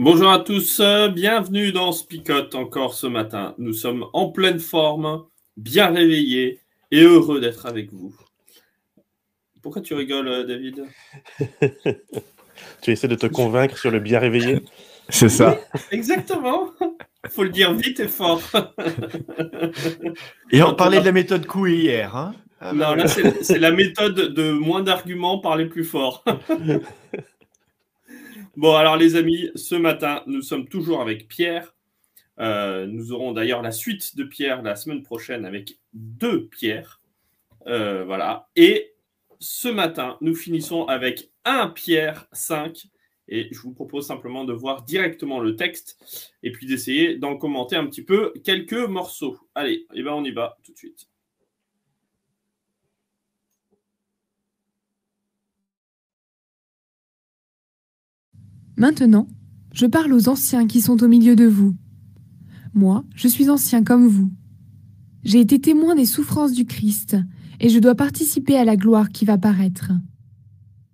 Bonjour à tous, bienvenue dans Spicote encore ce matin. Nous sommes en pleine forme, bien réveillés et heureux d'être avec vous. Pourquoi tu rigoles, David? Tu essaies de te convaincre sur le bien réveillé? C'est ça. Exactement. Il faut le dire vite et fort. et on parlait de la méthode Coué hier. Hein? Ah, non, là, c'est la méthode de moins d'arguments, parler plus fort. Bon, alors les amis, ce matin, nous sommes toujours avec Pierre. Euh, nous aurons d'ailleurs la suite de Pierre la semaine prochaine avec deux Pierre. Euh, voilà. Et ce matin, nous finissons avec un Pierre 5. Et je vous propose simplement de voir directement le texte et puis d'essayer d'en commenter un petit peu quelques morceaux. Allez, et eh ben on y va tout de suite. Maintenant, je parle aux anciens qui sont au milieu de vous. Moi, je suis ancien comme vous. J'ai été témoin des souffrances du Christ, et je dois participer à la gloire qui va paraître.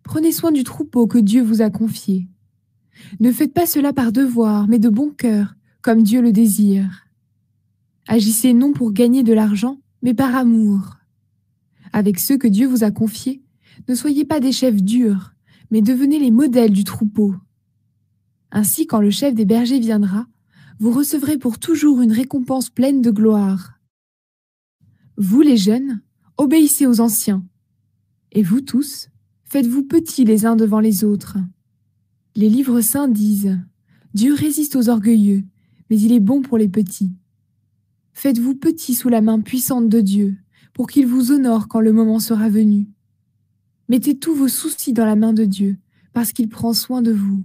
Prenez soin du troupeau que Dieu vous a confié. Ne faites pas cela par devoir, mais de bon cœur, comme Dieu le désire. Agissez non pour gagner de l'argent, mais par amour. Avec ceux que Dieu vous a confiés, ne soyez pas des chefs durs, mais devenez les modèles du troupeau. Ainsi, quand le chef des bergers viendra, vous recevrez pour toujours une récompense pleine de gloire. Vous les jeunes, obéissez aux anciens. Et vous tous, faites-vous petits les uns devant les autres. Les livres saints disent Dieu résiste aux orgueilleux, mais il est bon pour les petits. Faites-vous petits sous la main puissante de Dieu, pour qu'il vous honore quand le moment sera venu. Mettez tous vos soucis dans la main de Dieu, parce qu'il prend soin de vous.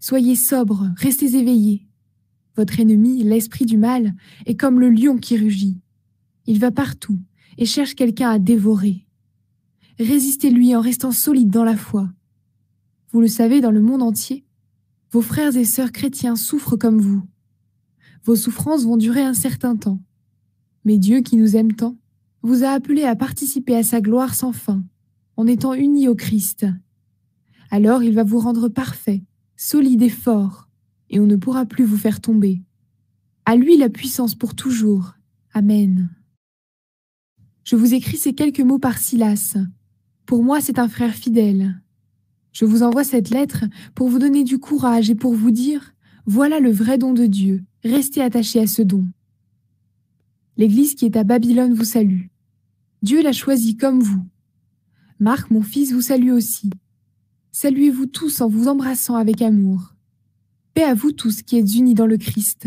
Soyez sobres, restez éveillés. Votre ennemi, l'esprit du mal, est comme le lion qui rugit. Il va partout et cherche quelqu'un à dévorer. Résistez-lui en restant solide dans la foi. Vous le savez, dans le monde entier, vos frères et sœurs chrétiens souffrent comme vous. Vos souffrances vont durer un certain temps. Mais Dieu qui nous aime tant, vous a appelé à participer à sa gloire sans fin, en étant unis au Christ. Alors il va vous rendre parfait, solide et fort, et on ne pourra plus vous faire tomber. À lui la puissance pour toujours. Amen. Je vous écris ces quelques mots par Silas. Pour moi, c'est un frère fidèle. Je vous envoie cette lettre pour vous donner du courage et pour vous dire, voilà le vrai don de Dieu, restez attachés à ce don. L'Église qui est à Babylone vous salue. Dieu l'a choisi comme vous. Marc, mon fils, vous salue aussi. Saluez-vous tous en vous embrassant avec amour. Paix à vous tous qui êtes unis dans le Christ.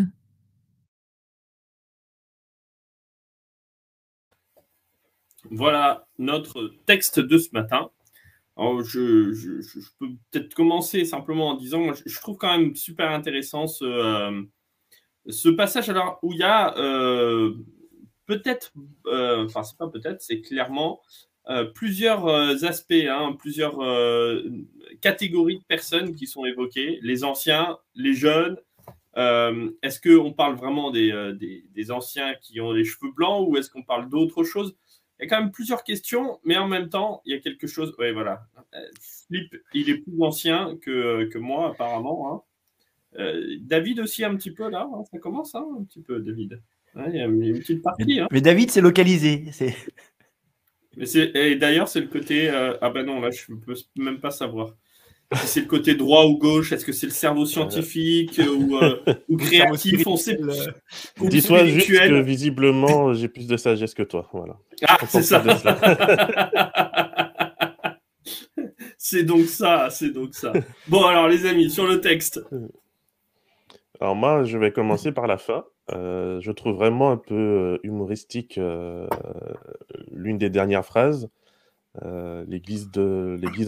Voilà notre texte de ce matin. je, peux peut-être commencer simplement en disant, je, trouve quand même super intéressant ce, euh, ce passage alors où il y a euh, peut-être, euh, enfin c'est pas peut-être, c'est clairement euh, plusieurs euh, aspects, hein, plusieurs euh, catégories de personnes qui sont évoquées, les anciens, les jeunes. est-ce qu'on parle vraiment des, des, anciens qui ont les cheveux blancs ou est-ce qu'on parle d'autre chose Il y a quand même plusieurs questions, mais en même temps, il y a quelque chose. Oui, voilà. Flip, il est plus ancien que, que moi, apparemment. Hein. David aussi, un petit peu là. Hein, ça commence un petit peu, David. il y a une petite partie. Mais David, c'est localisé. C'est. Et d'ailleurs, c'est le côté. Euh, ah ben non, là, je ne peux même pas savoir. Si c'est le côté droit ou gauche, est-ce que c'est le cerveau scientifique ou, euh, ou créatif? On sait. Dis-toi juste que visiblement, j'ai plus de sagesse que toi. Voilà. Ah, c'est ça. c'est donc ça, c'est donc ça. Bon, alors les amis, sur le texte. Alors moi, je vais commencer par la fin. Euh, je trouve vraiment un peu euh, humoristique euh, l'une des dernières phrases. L'église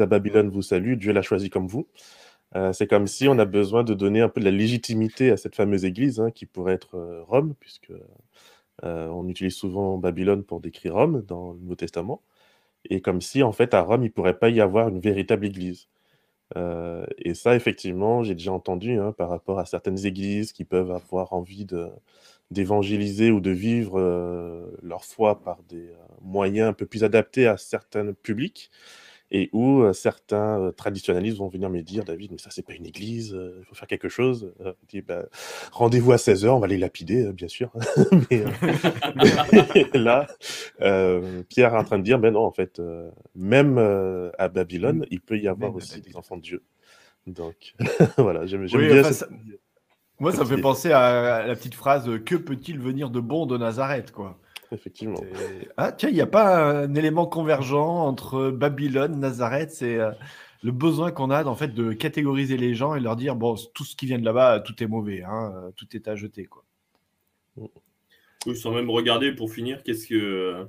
à Babylone vous salue, Dieu l'a choisi comme vous. c'est comme si on a besoin de donner un peu de la légitimité à cette fameuse église hein, qui pourrait être Rome, puisque on utilise souvent Babylone pour décrire Rome dans le Nouveau Testament, et comme si en fait à Rome il pourrait pas y avoir une véritable église. Euh, et ça, effectivement, j'ai déjà entendu hein, par rapport à certaines églises qui peuvent avoir envie de, d'évangéliser ou de vivre euh, leur foi par des euh, moyens un peu plus adaptés à certains publics et où euh, certains euh, traditionnalistes vont venir me dire David, mais ça, c'est pas une église, euh, il faut faire quelque chose. Bah, rendez-vous à 16h, on va les lapider, bien sûr. mais, là, Pierre est en train de dire ben non, en fait, même à Babylone, il peut y avoir aussi des enfants de Dieu. Donc, voilà, j'aime bien ça... Moi, ça me fait penser à la petite phrase Que peut-il venir de bon de Nazareth quoi effectivement. Ah, tiens, il n'y a pas un élément convergent entre Babylone, Nazareth, c'est euh, le besoin qu'on a en fait de catégoriser les gens et leur dire bon, tout ce qui vient de là-bas, tout est mauvais, hein, euh, tout est à jeter, quoi. Oui, sans même regarder pour finir qu'est-ce que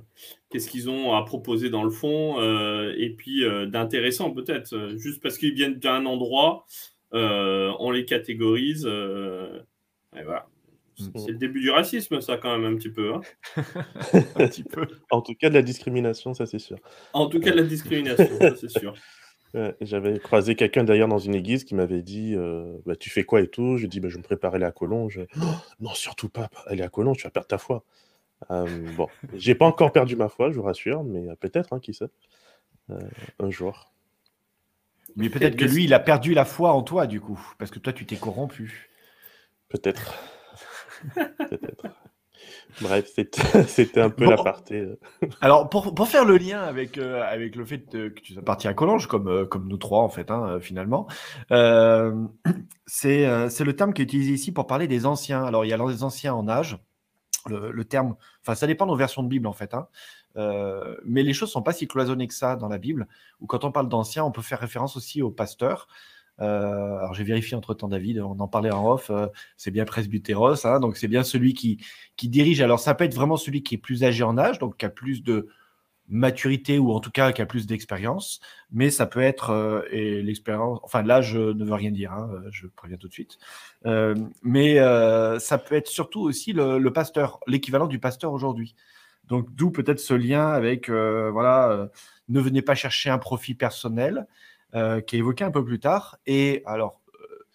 qu'est-ce qu'ils ont à proposer dans le fond euh, et puis d'intéressant peut-être juste parce qu'ils viennent d'un endroit on les catégorise et voilà. C'est le début du racisme, ça, quand même, un petit peu. Hein. un petit peu. En tout cas, de la discrimination, ça, c'est sûr. En tout cas, de la discrimination, ça, c'est sûr. J'avais croisé quelqu'un d'ailleurs dans une église qui m'avait dit euh, bah, Tu fais quoi et tout? Je lui ai dit bah, Je me prépare à aller à Collonges. non, surtout pas, aller à Collonges, tu vas perdre ta foi. Euh, bon, j'ai pas encore perdu ma foi, je vous rassure, mais euh, peut-être, hein, qui sait, euh, un jour. Mais peut-être que lui, il a perdu la foi en toi, du coup, parce que toi, tu t'es corrompu. Peut-être. Peut-être. Bref, c'était un peu la partie. Euh. Alors, pour, pour, faire le lien avec, euh, avec le fait que tu sois parti à Collonges, comme, euh, comme nous trois, en fait, hein, finalement, c'est le terme qui est utilisé ici pour parler des anciens. Alors, il y a les anciens en âge. Le, le terme, enfin, ça dépend de nos versions de Bible, en fait. Hein. mais les choses sont pas si cloisonnées que ça dans la Bible, où quand on parle d'anciens, on peut faire référence aussi aux pasteurs. Euh, alors j'ai vérifié entre temps David, on en parlait en off, euh, c'est bien presbytéros, hein, donc c'est bien celui qui, qui dirige. Alors ça peut être vraiment celui qui est plus âgé en âge, donc qui a plus de maturité ou en tout cas qui a plus d'expérience, mais ça peut être euh, et l'expérience, enfin l'âge ne veut rien dire, hein, je préviens tout de suite, mais ça peut être surtout aussi le, le pasteur, l'équivalent du pasteur aujourd'hui. Donc d'où peut-être ce lien avec voilà, ne venez pas chercher un profit personnel, euh, qui est évoqué un peu plus tard. Et alors, euh,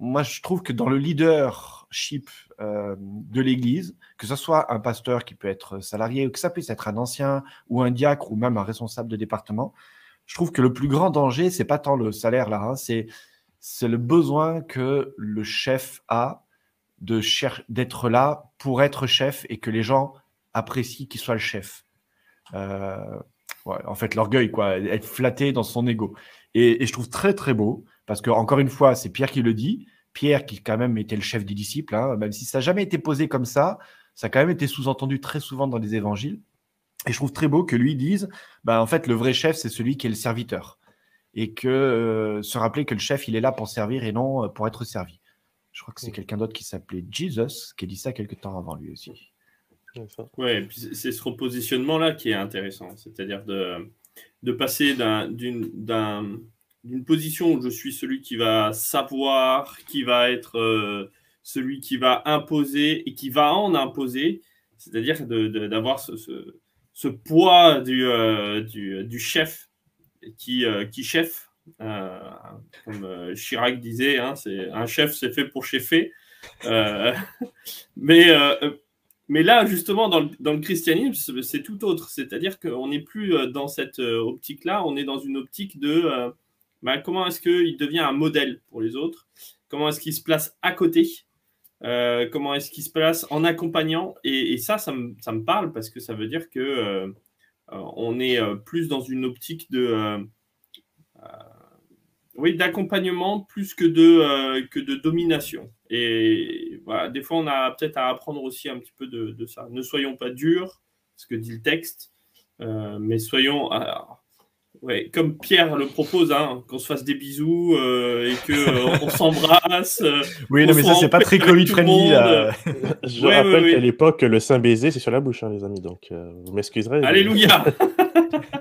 moi, je trouve que dans le leadership euh, de l'Église, que ce soit un pasteur qui peut être salarié, ou que ça puisse être un ancien, ou un diacre, ou même un responsable de département, je trouve que le plus grand danger, c'est pas tant le salaire là, hein, c'est c'est le besoin que le chef a de d'être là pour être chef et que les gens apprécient qu'il soit le chef. en fait, l'orgueil, quoi, être flatté dans son ego. Et, je trouve très très beau, parce que encore une fois, c'est Pierre qui le dit. Pierre qui quand même était le chef des disciples, hein, même si ça n'a jamais été posé comme ça, ça a quand même été sous-entendu très souvent dans les évangiles. Et je trouve très beau que lui dise, bah, en fait, le vrai chef, c'est celui qui est le serviteur. Et que euh, se rappeler que le chef, il est là pour servir et non euh, pour être servi. Je crois que c'est quelqu'un d'autre qui s'appelait Jesus qui a dit ça quelques temps avant lui aussi. Ouais, c'est ce repositionnement-là qui est intéressant. C'est-à-dire de, de passer d'une position où je suis celui qui va savoir, qui va être euh, celui qui va imposer et qui va en imposer, c'est-à-dire d'avoir ce, poids du, euh, chef qui, euh, qui chef, comme Chirac disait, hein, un chef c'est fait pour chefer. mais mais là, justement, dans le, christianisme, c'est tout autre. C'est-à-dire qu'on n'est plus euh, dans cette euh, optique-là, on est dans une optique de euh, bah, comment est-ce qu'il devient un modèle pour les autres, comment est-ce qu'il se place à côté, comment est-ce qu'il se place en accompagnant? Et, ça, ça me, parle parce que ça veut dire que on est plus dans une optique de oui, d'accompagnement plus que de, que de domination. Et voilà, des fois, on a peut-être à apprendre aussi un petit peu de, ça. Ne soyons pas durs, ce que dit le texte, euh, mais soyons. Ouais, comme Pierre le propose, hein, qu'on se fasse des bisous et que on s'embrasse. oui, non, mais ça, c'est pas très Covid friendly. Là. Je rappelle qu'à l'époque, le saint baiser, c'est sur la bouche, hein, les amis. Donc, vous m'excuserez. Alléluia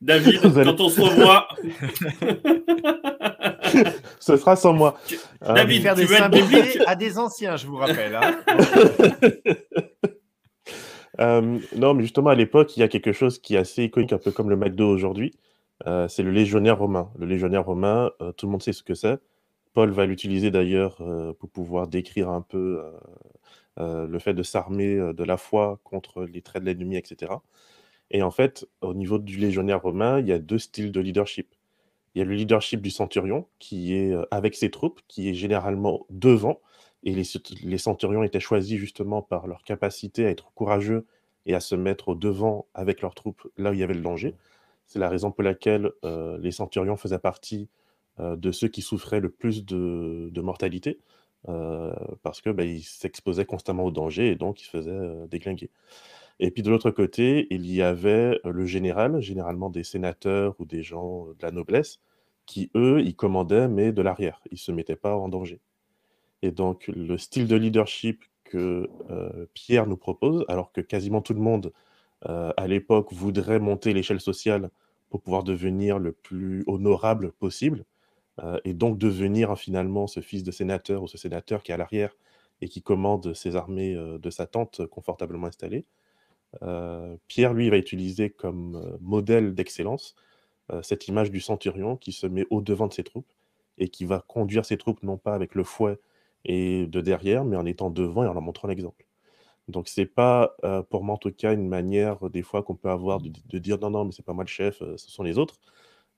David, quand on se revoit. Ce sera sans moi. David, faire des saints bébés à des anciens, je vous rappelle. Hein. Euh, non, mais justement, à l'époque, il y a quelque chose qui est assez iconique, un peu comme le McDo aujourd'hui. Euh, c'est le légionnaire romain. Le légionnaire romain, euh, tout le monde sait ce que c'est. Paul va l'utiliser d'ailleurs pour pouvoir décrire un peu le fait de s'armer de la foi contre les traits de l'ennemi, etc. Et en fait, au niveau du légionnaire romain, il y a deux styles de leadership. Il y a le leadership du centurion, qui est avec ses troupes, qui est généralement devant, et les, centurions étaient choisis justement par leur capacité à être courageux et à se mettre au devant avec leurs troupes là où il y avait le danger. C'est la raison pour laquelle euh, les centurions faisaient partie euh, de ceux qui souffraient le plus de, mortalité, euh, parce qu'ils ben, s'exposaient constamment au danger et donc ils se faisaient déglinguer. Et puis de l'autre côté, il y avait le général, généralement des sénateurs ou des gens de la noblesse, qui eux, ils commandaient, mais de l'arrière. Ils ne se mettaient pas en danger. Et donc, le style de leadership que euh, Pierre nous propose, alors que quasiment tout le monde euh, à l'époque voudrait monter l'échelle sociale pour pouvoir devenir le plus honorable possible, euh, et donc devenir finalement ce fils de sénateur ou ce sénateur qui est à l'arrière et qui commande ses armées de sa tente confortablement installées. Pierre, lui, va utiliser comme modèle d'excellence cette image du centurion qui se met au devant de ses troupes et qui va conduire ses troupes non pas avec le fouet et de derrière, mais en étant devant et en leur montrant l'exemple. Donc c'est pas euh, pour moi en tout cas une manière des fois qu'on peut avoir de, dire non non mais c'est pas moi le chef, euh, ce sont les autres.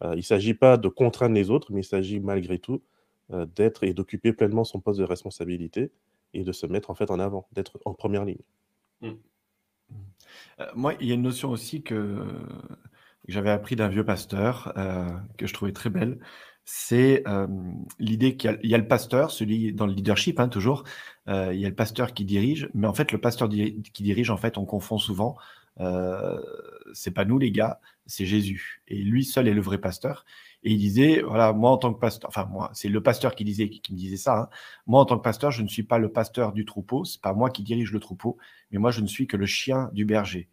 Euh, il ne s'agit pas de contraindre les autres, mais il s'agit malgré tout d'être et d'occuper pleinement son poste de responsabilité et de se mettre en fait en avant, d'être en première ligne. Mmh. Moi, il y a une notion aussi que, j'avais appris d'un vieux pasteur que je trouvais très belle c'est l'idée qu'il y, a le pasteur, celui dans le leadership, hein, toujours, il y a le pasteur qui dirige, mais en fait, le pasteur qui dirige, en fait, on confond souvent, c'est pas nous les gars, c'est Jésus. Et lui seul est le vrai pasteur. Et il disait, voilà, moi en tant que pasteur, enfin moi, c'est le pasteur qui disait, qui, me disait ça. Hein. moi en tant que pasteur, je ne suis pas le pasteur du troupeau, c'est pas moi qui dirige le troupeau, mais moi je ne suis que le chien du berger.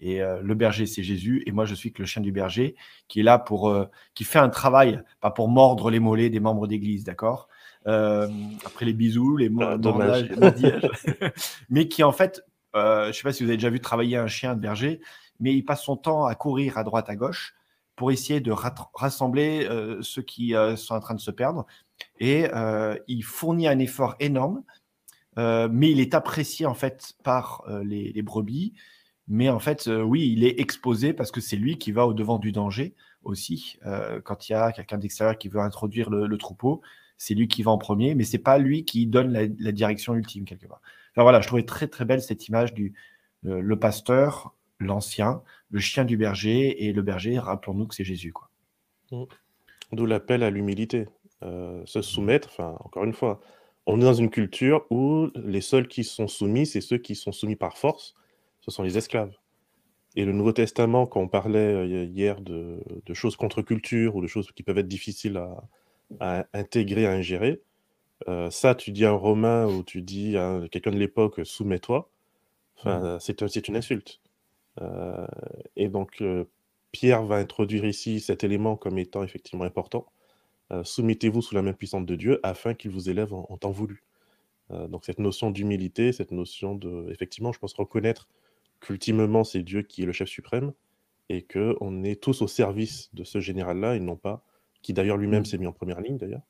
Et euh, le berger, c'est Jésus. Et moi, je suis que le chien du berger qui est là pour, euh, qui fait un travail, pas pour mordre les mollets des membres d'église, d'accord euh, Après les bisous, les mots, mais qui en fait, je ne sais pas si vous avez déjà vu travailler un chien de berger, mais il passe son temps à courir à droite, à gauche pour essayer de rassembler ceux qui sont en train de se perdre. Et il fournit un effort énorme, mais il est apprécié en fait par les, brebis mais en fait, euh, oui, il est exposé parce que c'est lui qui va au devant du danger aussi. Euh, quand il y a quelqu'un d'extérieur qui veut introduire le, troupeau, c'est lui qui va en premier, mais c'est pas lui qui donne la, direction ultime quelque part. Enfin voilà, je trouvais très très belle cette image du le, pasteur, l'ancien, le chien du berger et le berger. Rappelons-nous que c'est Jésus, quoi. Mmh. D'où l'appel à l'humilité, euh, se soumettre. Enfin, encore une fois, on est dans une culture où les seuls qui sont soumis, c'est ceux qui sont soumis par force ce sont les esclaves. Et le Nouveau Testament, quand on parlait euh, hier de, choses contre-culture ou de choses qui peuvent être difficiles à, intégrer, à ingérer, euh, ça, tu dis à un Romain ou tu dis à quelqu'un de l'époque, soumets-toi, enfin, mmh. c'est une insulte. Euh, et donc, Pierre va introduire ici cet élément comme étant effectivement important. Soumettez-vous sous la main puissante de Dieu afin qu'il vous élève en, en temps voulu. donc, cette notion d'humilité, cette notion de, effectivement, je pense reconnaître qu'ultimement, c'est Dieu qui est le chef suprême et qu'on est tous au service de ce général-là et non pas, qui d'ailleurs lui-même mmh. s'est mis en première ligne d'ailleurs,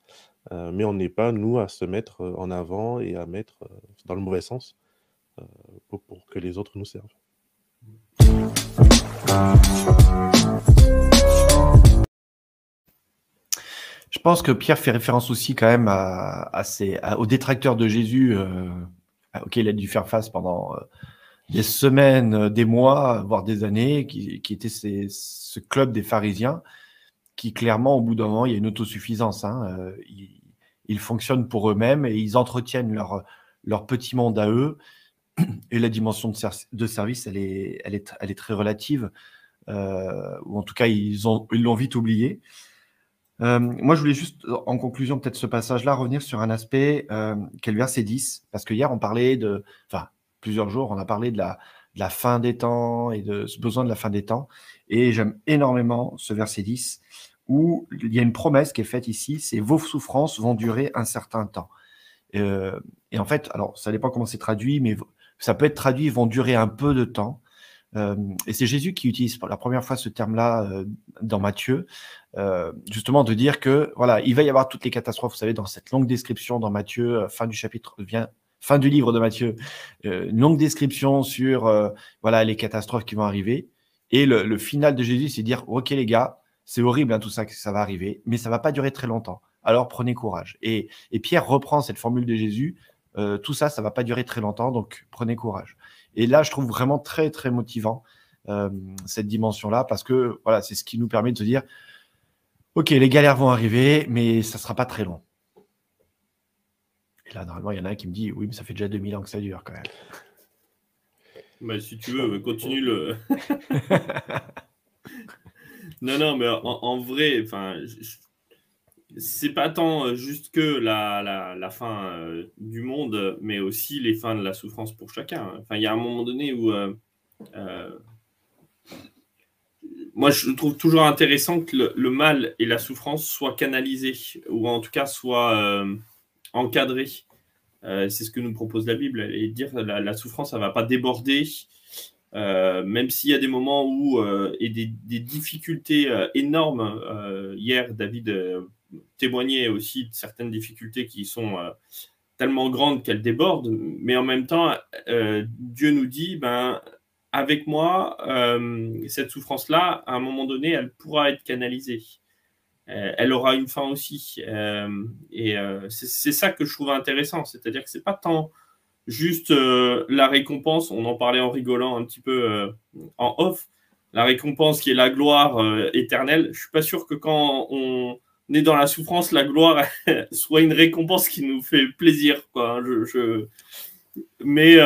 euh, mais on n'est pas, nous, à se mettre euh, en avant et à mettre euh, dans le mauvais sens pour, que les autres nous servent. Je pense que Pierre fait référence aussi quand même à, aux détracteurs de Jésus auxquels il a dû faire face pendant des semaines, euh, des mois, voire des années, qui, qui était ce club des pharisiens, qui clairement, au bout d'un moment, il y a une autosuffisance. Hein, euh, ils, fonctionnent pour eux-mêmes et ils entretiennent leur petit monde à eux. Et la dimension de, service, elle est, elle, est, elle est très relative. ou en tout cas, ils l'ont ils vite oublié. moi, je voulais juste, en conclusion, peut-être ce passage-là, revenir sur un aspect qui est le verset 10, parce que hier, on parlait de, enfin, plusieurs jours, on a parlé de la, de la fin des temps et de ce besoin de la fin des temps. Et j'aime énormément ce verset 10 où il y a une promesse qui est faite ici, c'est vos souffrances vont durer un certain temps. Euh, et en fait, alors ça dépend comment c'est traduit, mais ça peut être traduit vont durer un peu de temps. Euh, et c'est Jésus qui utilise pour la première fois ce terme-là euh, dans Matthieu, justement de dire que voilà, il va y avoir toutes les catastrophes. Vous savez, dans cette longue description dans Matthieu, fin du chapitre vient fin du livre de Matthieu, une longue description sur voilà les catastrophes qui vont arriver. Et le, le final de Jésus, c'est dire ok les gars, c'est horrible hein, tout ça que ça va arriver, mais ça va pas durer très longtemps. Alors prenez courage. Et, Pierre reprend cette formule de Jésus. Euh, tout ça, ça va pas durer très longtemps, donc prenez courage. Et là, je trouve vraiment très très motivant euh, cette dimension-là parce que voilà, c'est ce qui nous permet de se dire, ok, les galères vont arriver, mais ça sera pas très long. Et là, normalement, il y en a un qui me dit, oui, mais ça fait déjà 2000 ans que ça dure quand même. Bah, si tu veux, continue le. Non, non, mais en, vrai, enfin, c'est pas tant euh, juste que la, fin euh, du monde, mais aussi les fins de la souffrance pour chacun. Enfin, il y a un moment donné où. Euh, moi, je trouve toujours intéressant que le, mal et la souffrance soient canalisés, ou en tout cas soient encadrés. c'est ce que nous propose la Bible, et dire la, la souffrance, ça ne va pas déborder même s'il y a des moments où et des, difficultés énormes. hier, David témoignait aussi de certaines difficultés qui sont tellement grandes qu'elles débordent. Mais en même temps, Dieu nous dit, ben, avec moi, cette souffrance-là, à un moment donné, elle pourra être canalisée. elle aura une fin aussi. et c'est ça que je trouve intéressant. C'est-à-dire que c'est pas tant Juste euh, la récompense, on en parlait en rigolant un petit peu euh, en off, la récompense qui est la gloire euh, éternelle. Je suis pas sûr que quand on est dans la souffrance, la gloire soit une récompense qui nous fait plaisir. Hein. Je, Mais,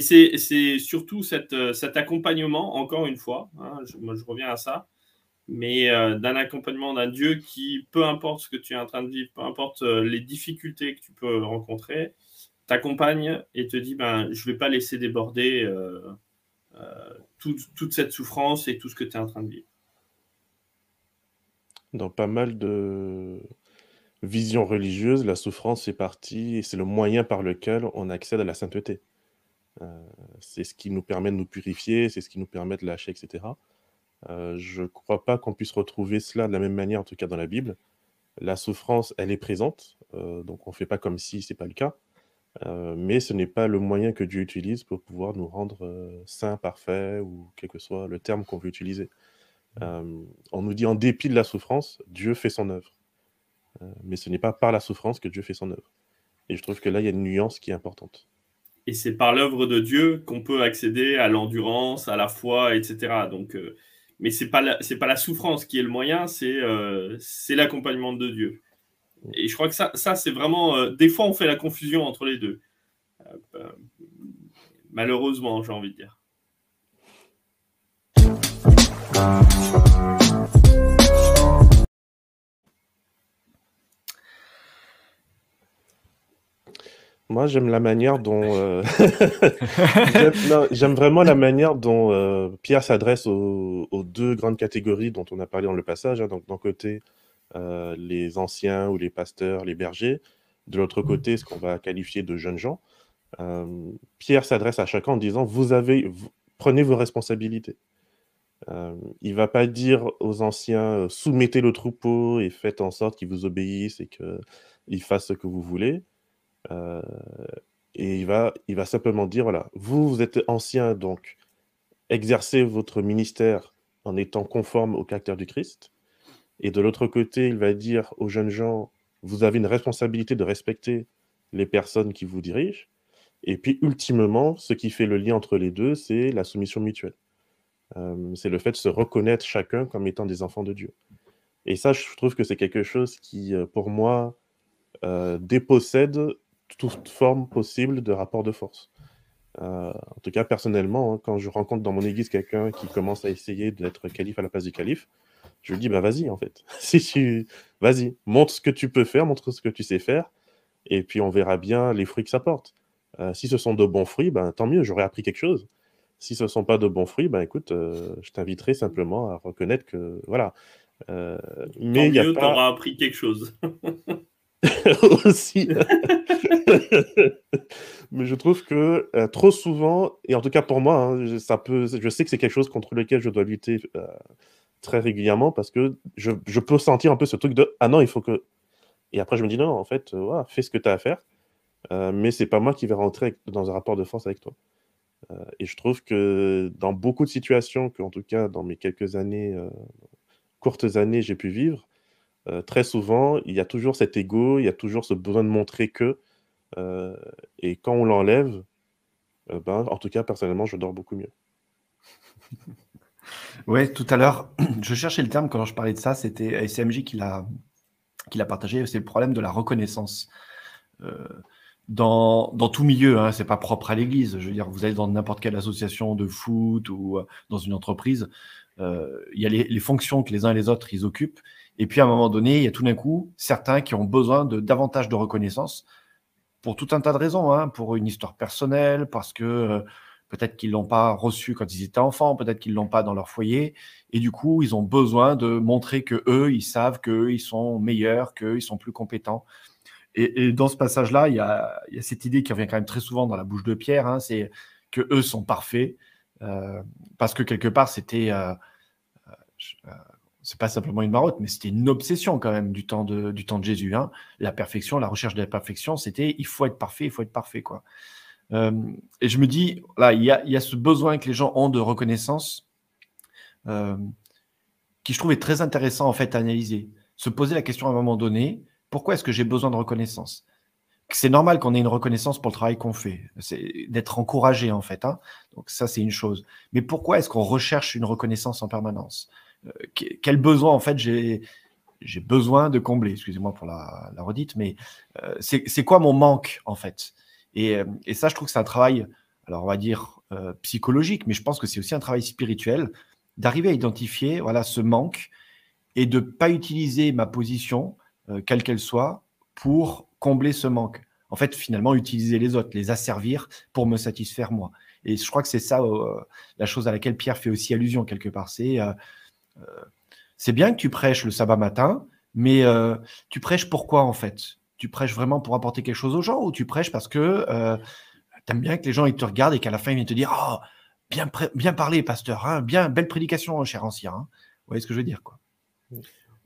c'est surtout cet accompagnement, encore une fois, hein, je reviens à ça, mais euh, d'un accompagnement d'un Dieu qui, peu importe ce que tu es en train de vivre, peu importe euh, les difficultés que tu peux rencontrer, t'accompagne et te dit ben, je ne vais pas laisser déborder euh, toute, cette souffrance et tout ce que tu es en train de vivre. Dans pas mal de visions religieuses, la souffrance fait partie et c'est le moyen par lequel on accède à la sainteté. c'est ce qui nous permet de nous purifier, c'est ce qui nous permet de lâcher, etc. Euh, je ne crois pas qu'on puisse retrouver cela de la même manière, en tout cas dans la Bible. La souffrance, elle est présente, euh, donc on ne fait pas comme si ce n'est pas le cas. Euh, mais ce n'est pas le moyen que Dieu utilise pour pouvoir nous rendre saints, parfaits, ou quel que soit le terme qu'on veut utiliser. On nous dit en dépit de la souffrance, Dieu fait son œuvre. mais ce n'est pas par la souffrance que Dieu fait son œuvre. Et je trouve que là, il y a une nuance qui est importante. Et c'est par l'œuvre de Dieu qu'on peut accéder à l'endurance, à la foi, etc. Donc, mais c'est pas c'est pas la souffrance qui est le moyen, c'est euh, l'accompagnement de Dieu. Et je crois que ça, ça c'est vraiment. Euh, des fois, on fait la confusion entre les deux. Euh, malheureusement, j'ai envie de dire. Moi, j'aime la manière dont. Euh, j'aime vraiment la manière dont euh, Pierre s'adresse aux, deux grandes catégories dont on a parlé dans le passage. Hein. Donc, d'un côté, euh, les anciens ou les pasteurs, les bergers. De l'autre côté, ce qu'on va qualifier de jeunes gens. Pierre s'adresse à chacun en disant Vous avez, prenez vos responsabilités. Il va pas dire aux anciens soumettez le troupeau et faites en sorte qu'ils vous obéissent et qu'ils fassent ce que vous voulez. Euh, et il va, simplement dire, voilà, vous, vous êtes ancien, donc exercez votre ministère en étant conforme au caractère du Christ. Et de l'autre côté, il va dire aux jeunes gens, vous avez une responsabilité de respecter les personnes qui vous dirigent. Et puis, ultimement, ce qui fait le lien entre les deux, c'est la soumission mutuelle. Euh, c'est le fait de se reconnaître chacun comme étant des enfants de Dieu. Et ça, je trouve que c'est quelque chose qui, euh, pour moi, dépossède toute forme possible de rapport de force. en tout cas, personnellement, hein, quand je rencontre dans mon église quelqu'un qui commence à essayer d'être calife à la place du calife, je lui dis, bah vas-y, en fait. si tu... Vas-y, montre ce que tu peux faire, montre ce que tu sais faire, et puis on verra bien les fruits que ça porte. Euh, si ce sont de bons fruits, ben, tant mieux, j'aurais appris quelque chose. Si ce ne sont pas de bons fruits, ben, écoute, euh, je t'inviterai simplement à reconnaître que, voilà. Euh, mais il y a pas... appris quelque chose. aussi. mais je trouve que trop souvent, et en tout cas pour moi, hein, ça peut, je sais que c'est quelque chose contre lequel je dois lutter très régulièrement parce que je, je, peux sentir un peu ce truc de ah non, il faut que. Et après, je me dis non, en fait, euh, fais ce que tu as à faire, euh, mais c'est pas moi qui vais rentrer dans un rapport de force avec toi. Euh, et je trouve que dans beaucoup de situations, que en tout cas dans mes quelques années, courtes années, j'ai pu vivre, très souvent, il y a toujours cet ego, il y a toujours ce besoin de montrer que. et quand on l'enlève, ben, en tout cas, personnellement, je dors beaucoup mieux. Oui, tout à l'heure, je cherchais le terme quand je parlais de ça, c'était SMJ qui l'a qu'il a partagé, c'est le problème de la reconnaissance. Euh, dans, dans, tout milieu, hein, c'est pas propre à l'Église. Je veux dire, vous allez dans n'importe quelle association de foot ou euh, dans une entreprise, euh, il y a les, les, fonctions que les uns et les autres ils occupent. Et puis à un moment donné, il y a tout d'un coup certains qui ont besoin de davantage de reconnaissance pour tout un tas de raisons, hein, pour une histoire personnelle, parce que euh, Peut-être qu'ils l'ont pas reçu quand ils étaient enfants, peut-être qu'ils l'ont pas dans leur foyer, et du coup, ils ont besoin de montrer que eux, ils savent qu'eux, ils sont meilleurs, qu'eux, ils sont plus compétents. Et, dans ce passage-là, il y a, cette idée qui revient quand même très souvent dans la bouche de Pierre, hein, c'est que eux sont parfaits, euh, parce que quelque part, c'était, euh, euh, c'est pas simplement une marotte, mais c'était une obsession quand même du temps de, Jésus. Hein. La perfection, la recherche de la perfection, c'était il faut être parfait, il faut être parfait, quoi. Euh, et je me dis, là, il y a, y a, ce besoin que les gens ont de reconnaissance euh, qui, je trouve, est très intéressant en fait à analyser. Se poser la question à un moment donné, pourquoi est-ce que j'ai besoin de reconnaissance? C'est normal qu'on ait une reconnaissance pour le travail qu'on fait, d'être encouragé en fait. Hein. Donc ça c'est une chose. Mais pourquoi est-ce qu'on recherche une reconnaissance en permanence? Euh, Quel besoin en fait j'ai besoin de combler? Excusez-moi pour la, redite, mais euh, c'est quoi mon manque en fait? Euh, et, ça, je trouve que c'est un travail, alors on va dire psychologique, mais je pense que c'est aussi un travail spirituel d'arriver à identifier voilà ce manque et de pas utiliser ma position, euh, quelle qu'elle soit, pour combler ce manque. En fait, finalement, utiliser les autres, les asservir pour me satisfaire moi. Et je crois que c'est ça la chose à laquelle Pierre fait aussi allusion quelque part. C'est c'est bien que tu prêches le sabbat matin, mais tu prêches pourquoi en fait? Tu prêches vraiment pour apporter quelque chose aux gens ou tu prêches parce que euh, tu aimes bien que les gens ils te regardent et qu'à la fin ils viennent te dire Oh, bien, bien parlé, pasteur, hein, bien, belle prédication, cher ancien. Hein? Vous voyez ce que je veux dire quoi?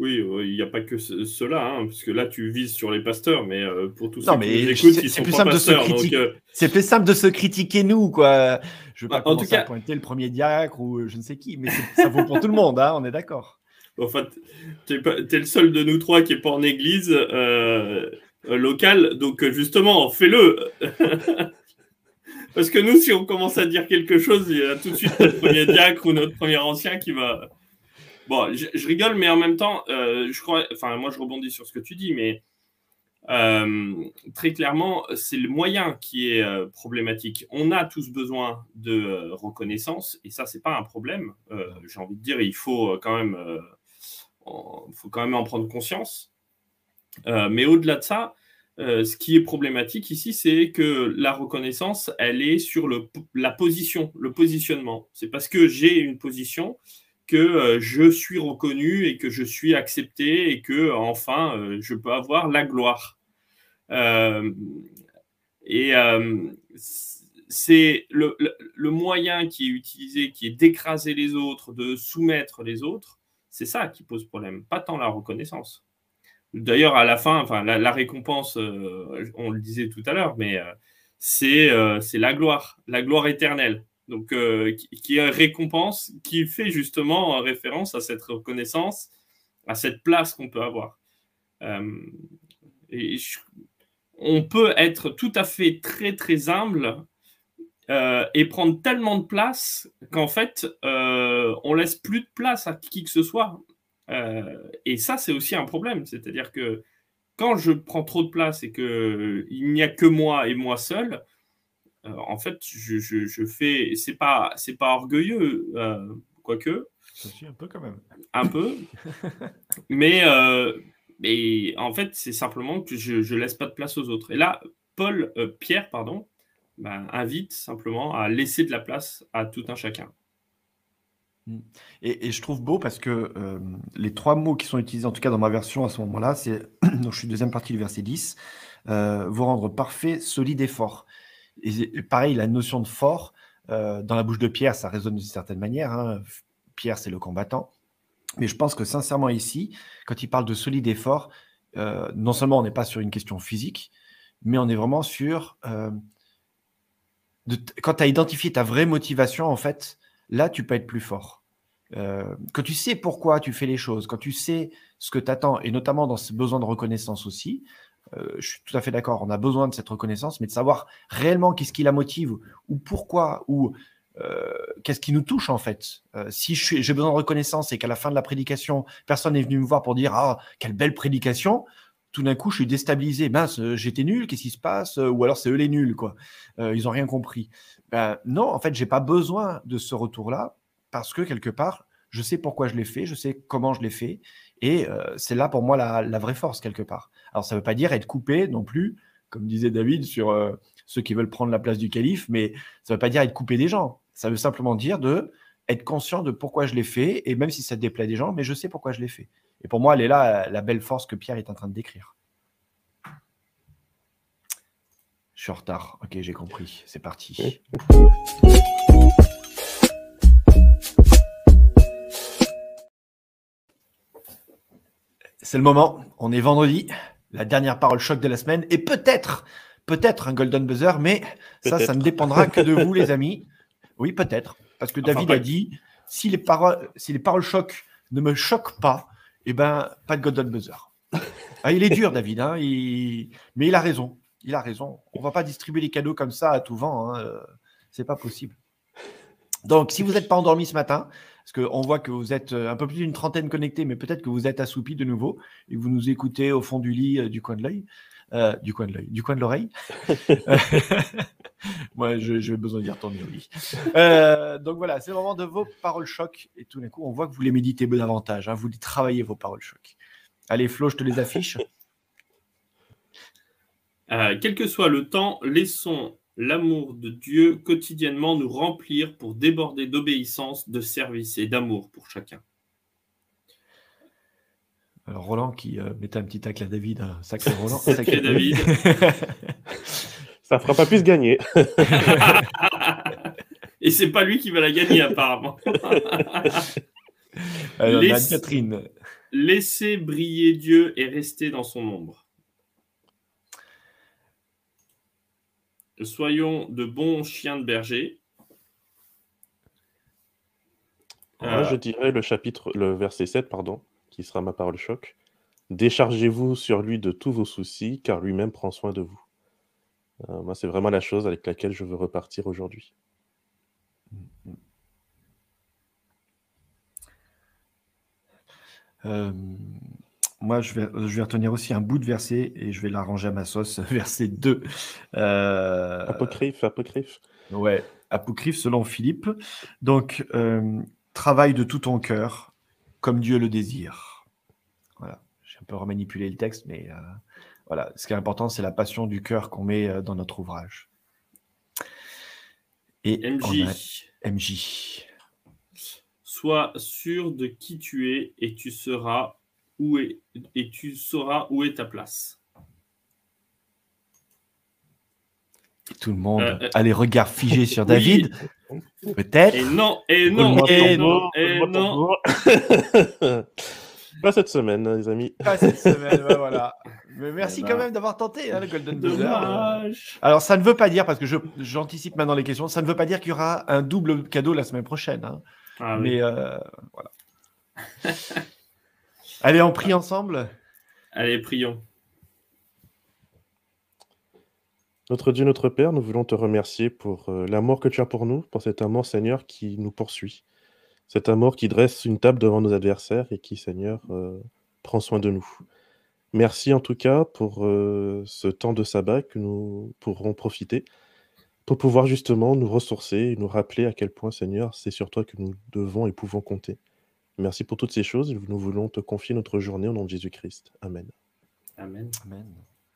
Il n'y a pas que cela, hein, parce que là tu vises sur les pasteurs, mais euh, pour tous ceux qui écoutent, ils sont plus pas pasteurs. Euh, c'est plus simple de se critiquer nous, quoi. Je veux pas bah, en tout cas... pointer le premier diacre ou je ne sais qui, mais ça vaut pour tout le monde, hein, on est d'accord. En fait, tu es, le seul de nous trois qui n'est pas en église euh, euh, locale, donc euh, justement, fais-le. Parce que nous, si on commence à dire quelque chose, il y a tout de suite notre premier diacre ou notre premier ancien qui va. Bon, je, rigole, mais en même temps, je crois. Enfin, moi, je rebondis sur ce que tu dis, mais très clairement, c'est le moyen qui est problématique. On a tous besoin de reconnaissance, et ça, c'est pas un problème. J'ai envie de dire, il faut quand même il faut quand même en prendre conscience. Euh, mais au-delà de ça, euh, ce qui est problématique ici, c'est que la reconnaissance, elle est sur le, la position, le positionnement. C'est parce que j'ai une position que euh, je suis reconnu et que je suis accepté et que enfin je peux avoir la gloire. et c'est le, moyen qui est utilisé, qui est d'écraser les autres, de soumettre les autres, c'est ça qui pose problème, pas tant la reconnaissance. D'ailleurs, à la fin, la, récompense, euh, on le disait tout à l'heure, mais euh, euh, c'est la gloire, la gloire éternelle. Donc, qui, est récompense, qui fait justement référence à cette reconnaissance, à cette place qu'on peut avoir. et on peut être tout à fait très très humble euh, et prendre tellement de place qu'en fait, euh, on laisse plus de place à qui que ce soit. Euh, et ça, c'est aussi un problème. C'est-à-dire que quand je prends trop de place et qu'il n'y a que moi et moi seul, en fait, je, je, fais, c'est pas, c'est pas orgueilleux, quoique. Je suis un peu quand même. Un peu. mais, mais en fait, c'est simplement que je ne laisse pas de place aux autres. Et là, Paul, Pierre, pardon, bah, invite simplement à laisser de la place à tout un chacun. Mmh. Et, je trouve beau parce que les trois mots qui sont utilisés, en tout cas dans ma version à ce moment-là, c'est, donc je suis deuxième partie du verset 10, vous rendre parfait, solide et fort. Et, pareil, la notion de fort, dans la bouche de Pierre, ça résonne d'une certaine manière. Hein. Pierre, c'est le combattant. Mais je pense que sincèrement ici, quand il parle de solide et fort, non seulement on n'est pas sur une question physique, mais on est vraiment sur... quand tu as identifié ta vraie motivation, en fait, là, tu peux être plus fort. Euh, quand tu sais pourquoi tu fais les choses, quand tu sais ce que tu attends, et notamment dans ce besoin de reconnaissance aussi, euh, je suis tout à fait d'accord, on a besoin de cette reconnaissance, mais de savoir réellement qu'est-ce qui la motive, ou pourquoi, ou euh, qu'est-ce qui nous touche en fait. si j'ai besoin de reconnaissance et qu'à la fin de la prédication, personne n'est venu me voir pour dire Ah, quelle belle prédication, tout d'un coup, je suis déstabilisé. Mince, j'étais nul, qu'est-ce qui se passe Ou alors c'est eux les nuls, quoi. ils n'ont rien compris. Ben, non, en fait, j'ai pas besoin de ce retour-là parce que quelque part, je sais pourquoi je l'ai fait, je sais comment je l'ai fait, et euh, c'est là pour moi la, vraie force quelque part. Alors ça ne veut pas dire être coupé non plus, comme disait David sur euh, ceux qui veulent prendre la place du calife, mais ça ne veut pas dire être coupé des gens. Ça veut simplement dire de être conscient de pourquoi je l'ai fait, et même si ça déplaît des gens, mais je sais pourquoi je l'ai fait. Et pour moi, elle est là la belle force que Pierre est en train de décrire. Je suis en retard. Ok, j'ai compris. C'est parti. C'est le moment. On est vendredi. La dernière parole choc de la semaine. Et peut-être, peut-être un golden buzzer, mais ça, ça ne dépendra que de vous, les amis. Oui, peut-être. Parce que David a dit si les, paroles, si les paroles choc ne me choquent pas, eh ben, pas de golden buzzer. Ah, il est dur, David, hein, mais il a raison il a raison. On va pas distribuer les cadeaux comme ça à tout vent. Hein. Euh, c'est pas possible. Donc, si vous n'êtes pas endormi ce matin, parce qu'on voit que vous êtes euh, un peu plus d'une trentaine connectés, mais peut-être que vous êtes assoupi de nouveau et vous nous écoutez au fond du lit, euh, du coin de l'œil, du coin de l'œil, du coin de l'oreille. Moi, je, vais besoin d'y retourner au lit. donc voilà, c'est vraiment de vos paroles choc. Et tout d'un coup, on voit que vous les méditez davantage. Hein, vous travaillez vos paroles choc. Allez, Flo, je te les affiche. Euh, quel que soit le temps, laissons l'amour de Dieu quotidiennement nous remplir pour déborder d'obéissance, de service et d'amour pour chacun. Alors Roland qui euh, mettait un petit tacle à David, un sacré Roland. Sacré David. Ça fera pas plus gagner. et c'est pas lui qui va la gagner apparemment. Alors, Catherine. Laissez briller Dieu et rester dans son ombre. Soyons de bons chiens de berger. Moi, je dirais le chapitre, le verset 7, pardon, qui sera ma parole choc. Déchargez-vous sur lui de tous vos soucis, car lui-même prend soin de vous. Euh, moi, c'est vraiment la chose avec laquelle je veux repartir aujourd'hui. Euh, moi, je vais, je vais retenir aussi un bout de verset et je vais l'arranger à ma sauce, verset 2. Euh... Apocryphe, apocryphe. Ouais, apocryphe selon Philippe. Donc, euh, travaille de tout ton cœur comme Dieu le désire. Voilà, j'ai un peu remanipulé le texte, mais euh, voilà, ce qui est important, c'est la passion du cœur qu'on met euh, dans notre ouvrage. Et MJ. MJ. Sois sûr de qui tu es et tu seras où est, et tu sauras où est ta place. tout le monde euh, euh, a les regards figés sur David. Peut-être. Et non, et non, et non, et non. Pas cette semaine, hein, les amis. Pas cette semaine, voilà. Mais merci eh quand ben. même d'avoir tenté hein, le Golden Buzzer. Alors, ça ne veut pas dire, parce que j'anticipe maintenant les questions, ça ne veut pas dire qu'il y aura un double cadeau la semaine prochaine. Hein. Ah Mais euh, voilà. Allez, on prie ensemble Allez, prions. Notre Dieu, notre Père, nous voulons te remercier pour euh, l'amour que tu as pour nous, pour cet amour, Seigneur, qui nous poursuit. Cet amour qui dresse une table devant nos adversaires et qui, Seigneur, euh, prend soin de nous. Merci en tout cas pour euh, ce temps de sabbat que nous pourrons profiter. pour pouvoir justement nous ressourcer et nous rappeler à quel point, Seigneur, c'est sur toi que nous devons et pouvons compter. Merci pour toutes ces choses. Nous voulons te confier notre journée au nom de Jésus-Christ. Amen. Amen. Amen.